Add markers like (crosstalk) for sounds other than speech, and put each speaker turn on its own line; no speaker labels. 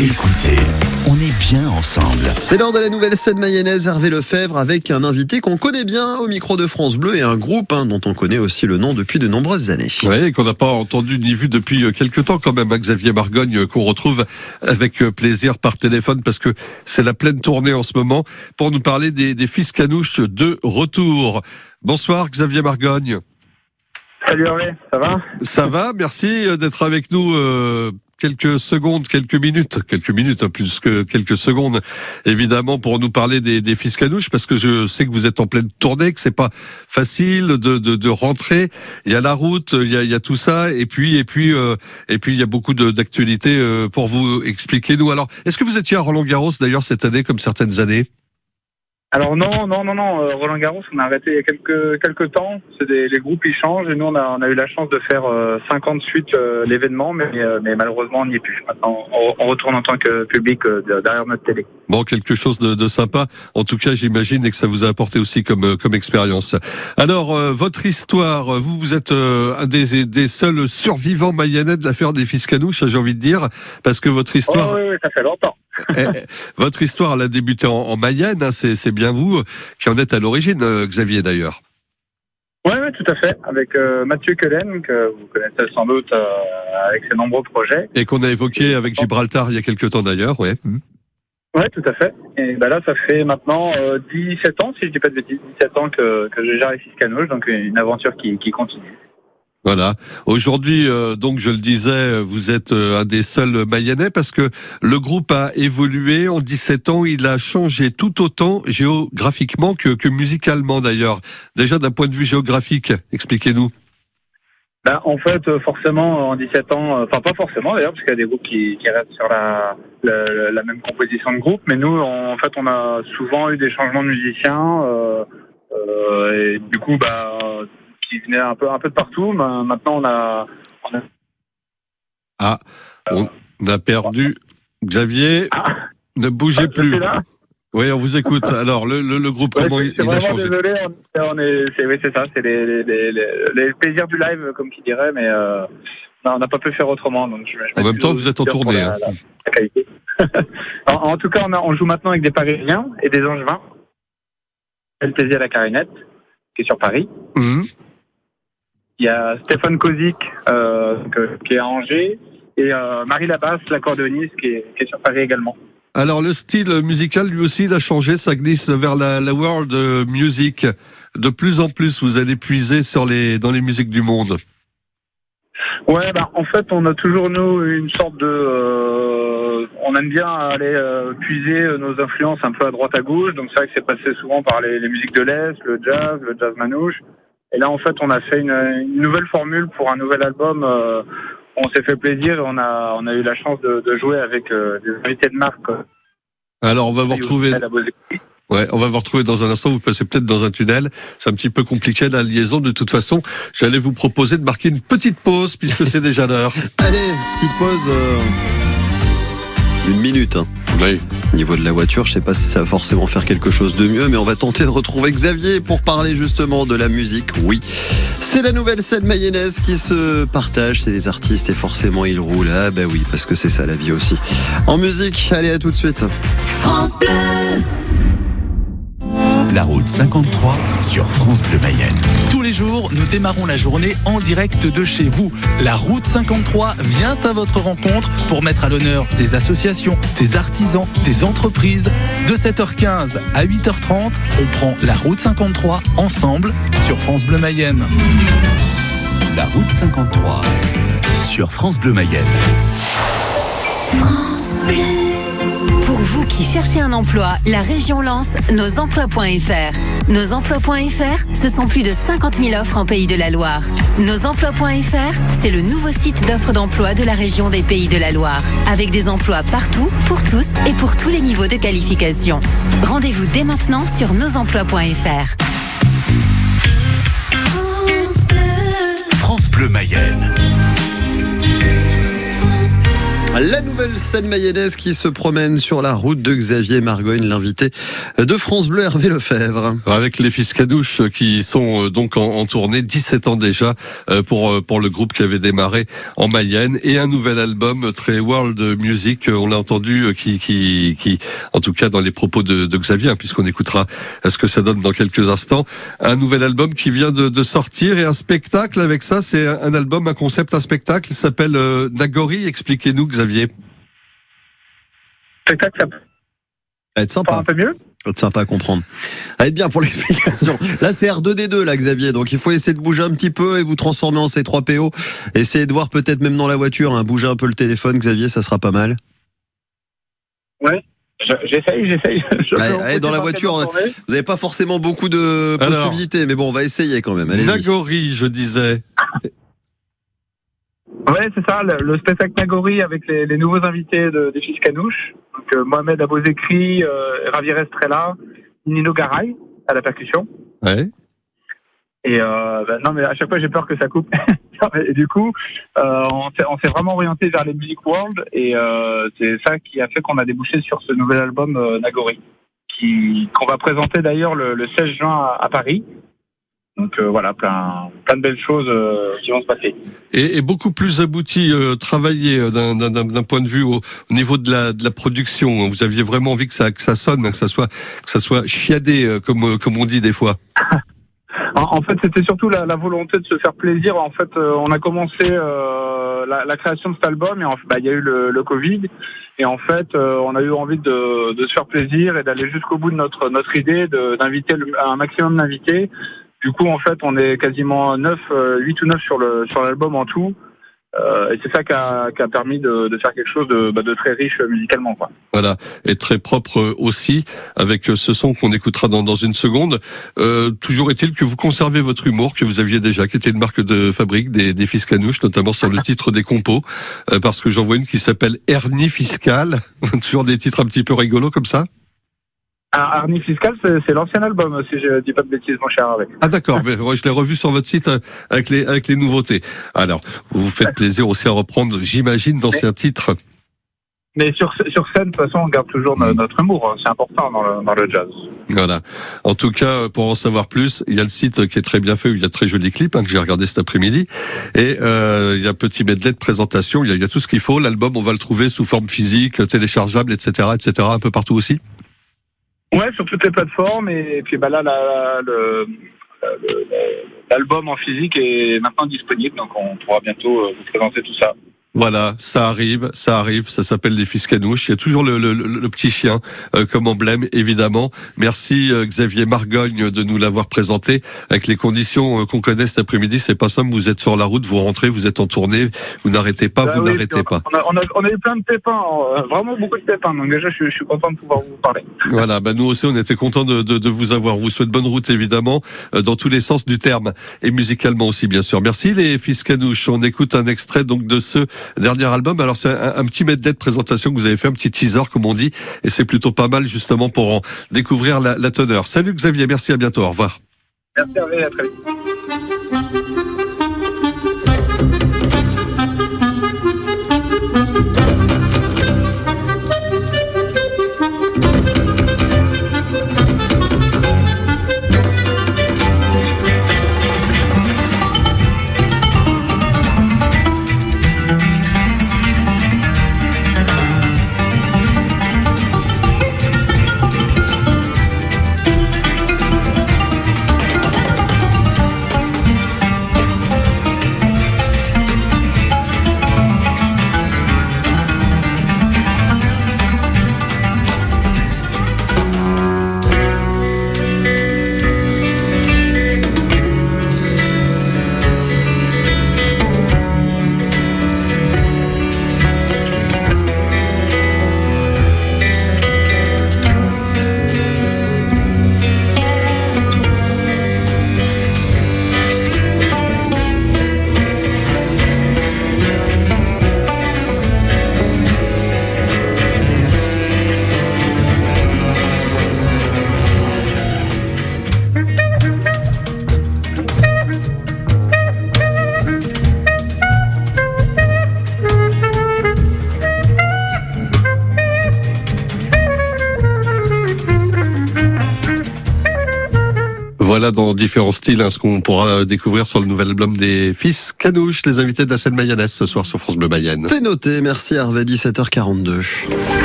Écoutez, on est bien ensemble.
C'est l'heure de la nouvelle scène mayonnaise Hervé Lefebvre avec un invité qu'on connaît bien au micro de France Bleu et un groupe hein, dont on connaît aussi le nom depuis de nombreuses années.
Oui, qu'on n'a pas entendu ni vu depuis euh, quelques temps quand même, hein, Xavier Margogne, euh, qu'on retrouve avec euh, plaisir par téléphone parce que c'est la pleine tournée en ce moment pour nous parler des, des fils canouches de retour. Bonsoir Xavier Margogne.
Salut Hervé, ça va?
Ça va, merci d'être avec nous euh, quelques secondes, quelques minutes, quelques minutes, hein, plus que quelques secondes, évidemment, pour nous parler des, des parce que je sais que vous êtes en pleine tournée, que c'est pas facile de, de, de rentrer. Il y a la route, il y a, il y a tout ça, et puis et puis euh, et puis il y a beaucoup d'actualités euh, pour vous expliquer. Nous, alors, est-ce que vous étiez à Roland Garros d'ailleurs cette année, comme certaines années?
Alors non, non, non, non, euh, Roland Garros, on a arrêté il y a quelques, quelques temps. C'est des, les groupes, ils changent, et nous, on a, on a eu la chance de faire euh, 50 suites euh, l'événement, mais, euh, mais malheureusement, on n'y est plus. Maintenant, on, on retourne en tant que public euh, de- derrière notre télé.
Bon, quelque chose de, de sympa. En tout cas, j'imagine et que ça vous a apporté aussi comme euh, comme expérience. Alors, euh, votre histoire, euh, vous vous êtes euh, un des, des seuls survivants mayennais de l'affaire des fils canouches, j'ai envie de dire, parce que votre histoire,
Oh, oui, oui, ça fait longtemps. (laughs)
eh, eh, votre histoire, elle a débuté en, en Mayenne. hein, c'est c'est bien vous euh, qui en êtes à l'origine, euh, Xavier d'ailleurs.
Oui, oui, tout à fait. Avec euh, Mathieu Kellen, que vous connaissez sans doute euh, avec ses nombreux projets.
Et qu'on a évoqué avec Gibraltar il y a quelque temps d'ailleurs, ouais. Mhm.
Oui, tout à fait. Et ben là, ça fait maintenant euh, 17 ans, si je dis pas de bêtises, 17 ans que, que je gère les donc une aventure qui, qui continue.
Voilà. Aujourd'hui, euh, donc je le disais, vous êtes euh, un des seuls Mayennais parce que le groupe a évolué en 17 ans. Il a changé tout autant géographiquement que, que musicalement d'ailleurs. Déjà d'un point de vue géographique, expliquez-nous.
Ben, en fait, euh, forcément, en 17 ans, enfin pas forcément d'ailleurs, parce qu'il y a des groupes qui, restent sur la, la, même composition de groupe, mais nous, en fait, on a souvent eu des changements de musiciens, euh, et du coup, bah, qui venaient un peu, un peu de partout. Maintenant, on a, on a-
Ah, on a perdu Xavier.
Ah.
Ne bougez
Je
plus. Oui, on vous écoute. (laughs) Alors, le, le, le groupe,
Ouais,
comment
c'est-
il, il a
vraiment
changé
désolé, on, est, c'est, oui, c'est ça, c'est les, les, les, les- les plaisirs du live, comme qui dirait, mais euh, non, on n'a pas pu faire autrement. Donc je, je
En même temps, vous êtes en tournée.
la-
hein.
la- la qualité. (laughs) en, en tout cas, on, a- on joue maintenant avec des Parisiens et des Angevins. El plaisir à la Carinette, qui est sur Paris.
Mhm.
Il y a Stéphane Kozik, euh, qui est à Angers, et euh, Marie Labasse, l'accordéoniste, qui est, qui est sur Paris également.
Alors le style musical lui aussi il a changé, ça glisse vers la, la world music. De plus en plus, vous allez puiser sur les dans les musiques du monde.
Ouais, bah, en fait, on a toujours nous une sorte de, euh, on aime bien aller euh, puiser nos influences un peu à droite à gauche. Donc c'est vrai que c'est passé souvent par les, les musiques de l'est, le jazz, le jazz manouche. Et là, en fait, on a fait une, une nouvelle formule pour un nouvel album. euh, on s'est fait plaisir. et On a, on a eu la chance de, de jouer avec euh, des invités de marque. quoi.
Alors on va vous retrouver.
À la Bosée.
Ouais, on va vous retrouver dans un instant. Vous passez peut-être dans un tunnel. C'est un petit peu compliqué la liaison. De toute façon, j'allais vous proposer de marquer une petite pause puisque c'est déjà l'heure. (laughs)
Allez, petite pause. euh, Une minute. hein.
Oui.
Au niveau de la voiture, je sais pas si ça va forcément faire quelque chose de mieux, mais on va tenter de retrouver Xavier pour parler justement de la musique. Oui, c'est la nouvelle scène mayonnaise qui se partage, c'est des artistes et forcément ils roulent. Ah bah oui, parce que c'est ça la vie aussi. En musique, allez à tout de suite.
La route 53 sur France Bleu Mayenne. Tous les jours, nous démarrons la journée en direct de chez vous. La route 53 vient à votre rencontre pour mettre à l'honneur des associations, des artisans, des entreprises. De 7h15 à 8h30, on prend la route 53 ensemble sur France Bleu Mayenne. La route 53 sur France Bleu Mayenne.
Vous qui cherchez un emploi, la région lance nosemplois.fr. Nosemplois.fr, ce sont plus de 50 000 offres en Pays de la Loire. Nosemplois.fr, c'est le nouveau site d'offres d'emploi de la région des Pays de la Loire. Avec des emplois partout, pour tous et pour tous les niveaux de qualification. Rendez-vous dès maintenant sur nosemplois.fr.
France Bleu Mayenne.
Scène mayonnaise qui se promène sur la route de Xavier Margogne, l'invité de France Bleu Hervé Lefebvre.
Avec les fils Cadouche qui sont euh, donc en, tournée, 17 ans déjà euh, pour euh, pour le groupe qui avait démarré en Mayenne et un nouvel album très world music, on l'a entendu, qui qui en tout cas dans les propos de, de Xavier, hein, puisqu'on écoutera ce que ça donne dans quelques instants, un nouvel album qui vient de, de sortir et un spectacle avec ça, c'est un album, un concept, un spectacle, il s'appelle Nagori. Expliquez-nous Xavier.
Spectacle, ça va
être sympa.
Un peu mieux
ça va être sympa à comprendre. Ça va être bien pour (laughs) l'explication. Là, c'est R2D2, là, Xavier. Donc, il faut essayer de bouger un petit peu et vous transformer en C3PO. Essayez de voir peut-être même dans la voiture, hein, bouger un peu le téléphone, Xavier, ça sera pas mal.
Ouais. J'essaye, j'essaye. (laughs)
dans la voiture, vous n'avez pas forcément beaucoup de possibilités, mais bon, on va essayer quand même.
Nagori, je disais.
Ouais, c'est ça, le, spectacle Nagori avec les, nouveaux invités de, des fils Canouche. Donc, euh, Mohamed Abozekri, euh, Ravier Estrella, Nino Garay à la percussion.
Ouais.
Et euh, ben, non, mais à chaque fois j'ai peur que ça coupe. (laughs) et du coup, euh, on s'est vraiment orienté vers les music world et euh, c'est ça qui a fait qu'on a débouché sur ce nouvel album Nagori, qu'on va présenter d'ailleurs le, le, 16 juin à Paris. Donc euh, voilà, plein, plein de belles choses euh, qui vont se passer.
Et, beaucoup plus abouti, euh, travaillé d'un point de vue au, niveau de la, de la production. Vous aviez vraiment envie que ça, que ça sonne, que ça soit, que ça soit chiadé, comme, comme on dit des fois. (laughs)
En fait, c'était surtout la, volonté de se faire plaisir. En fait, on a commencé la, création de cet album et en, bah, il y a eu le, Covid. Et en fait, on a eu envie de, de se faire plaisir et d'aller jusqu'au bout de notre notre idée, d'inviter un maximum d'invités du coup, en fait, on est quasiment 9, 8 euh, ou 9 sur le sur l'album en tout. Euh, et c'est ça qui a, qui a, permis de, de, faire quelque chose de, bah, de très riche musicalement. Quoi.
Voilà, et très propre aussi, avec ce son qu'on écoutera dans, dans une seconde. Euh, toujours est-il que vous conservez votre humour que vous aviez déjà, qui était une marque de fabrique des, des fils canouches, notamment sur le titre des compos, euh, parce que j'en vois une qui s'appelle Hernie Fiscale, (laughs) toujours des titres un petit peu rigolos comme ça.
Arnie Fiscal, c'est l'ancien album, si je dis pas de bêtises, mon cher Hervé.
Ah d'accord, mais je l'ai revu sur votre site euh, avec les avec les nouveautés. Alors, vous vous faites plaisir aussi à reprendre, j'imagine, d'anciens titres.
Mais sur, sur scène, de toute façon, on garde toujours notre humour. Hein. C'est important dans le, dans le, jazz.
Voilà. En tout cas, pour en savoir plus, il y a le site qui est très bien fait, où il y a de très jolis clips hein, que j'ai regardé cet après-midi. Et euh, il y a un petit medley de présentation, il y a, il y a tout ce qu'il faut. L'album, on va le trouver sous forme physique, téléchargeable, etc., etc., un peu partout aussi.
Ouais, sur toutes les plateformes. Et, puis bah là, l'album en physique est maintenant disponible, donc on pourra bientôt euh, vous présenter tout ça.
Voilà, ça arrive, ça arrive, ça s'appelle les fils canouches. Il y a toujours le, le, le petit chien euh, comme emblème, évidemment. Merci euh, Xavier Margogne de nous l'avoir présenté. Avec les conditions euh, qu'on connaît cet après-midi, c'est pas simple. Vous êtes sur la route, vous rentrez, vous êtes en tournée, vous n'arrêtez pas, bah vous n'arrêtez pas.
On a, on, a, eu plein de pépins, vraiment beaucoup de pépins. Donc déjà, je, je, suis content de pouvoir vous parler.
Voilà, bah nous aussi, on était content de, de, de, vous avoir. On vous souhaite bonne route, évidemment, dans tous les sens du terme et musicalement aussi, bien sûr. Merci les fils canouches. On écoute un extrait donc de ce dernier album. Alors c'est un, petit medley de présentation que vous avez fait, un petit teaser comme on dit, et c'est plutôt pas mal justement pour en découvrir la, la teneur. Salut Xavier, merci, à bientôt, au revoir.
Merci, à très vite.
Dans différents styles, hein, ce qu'on pourra découvrir sur le nouvel album des fils Canouche, les invités de la scène mayonnaise ce soir sur France Bleu Mayenne.
C'est noté, merci Hervé, 17h42.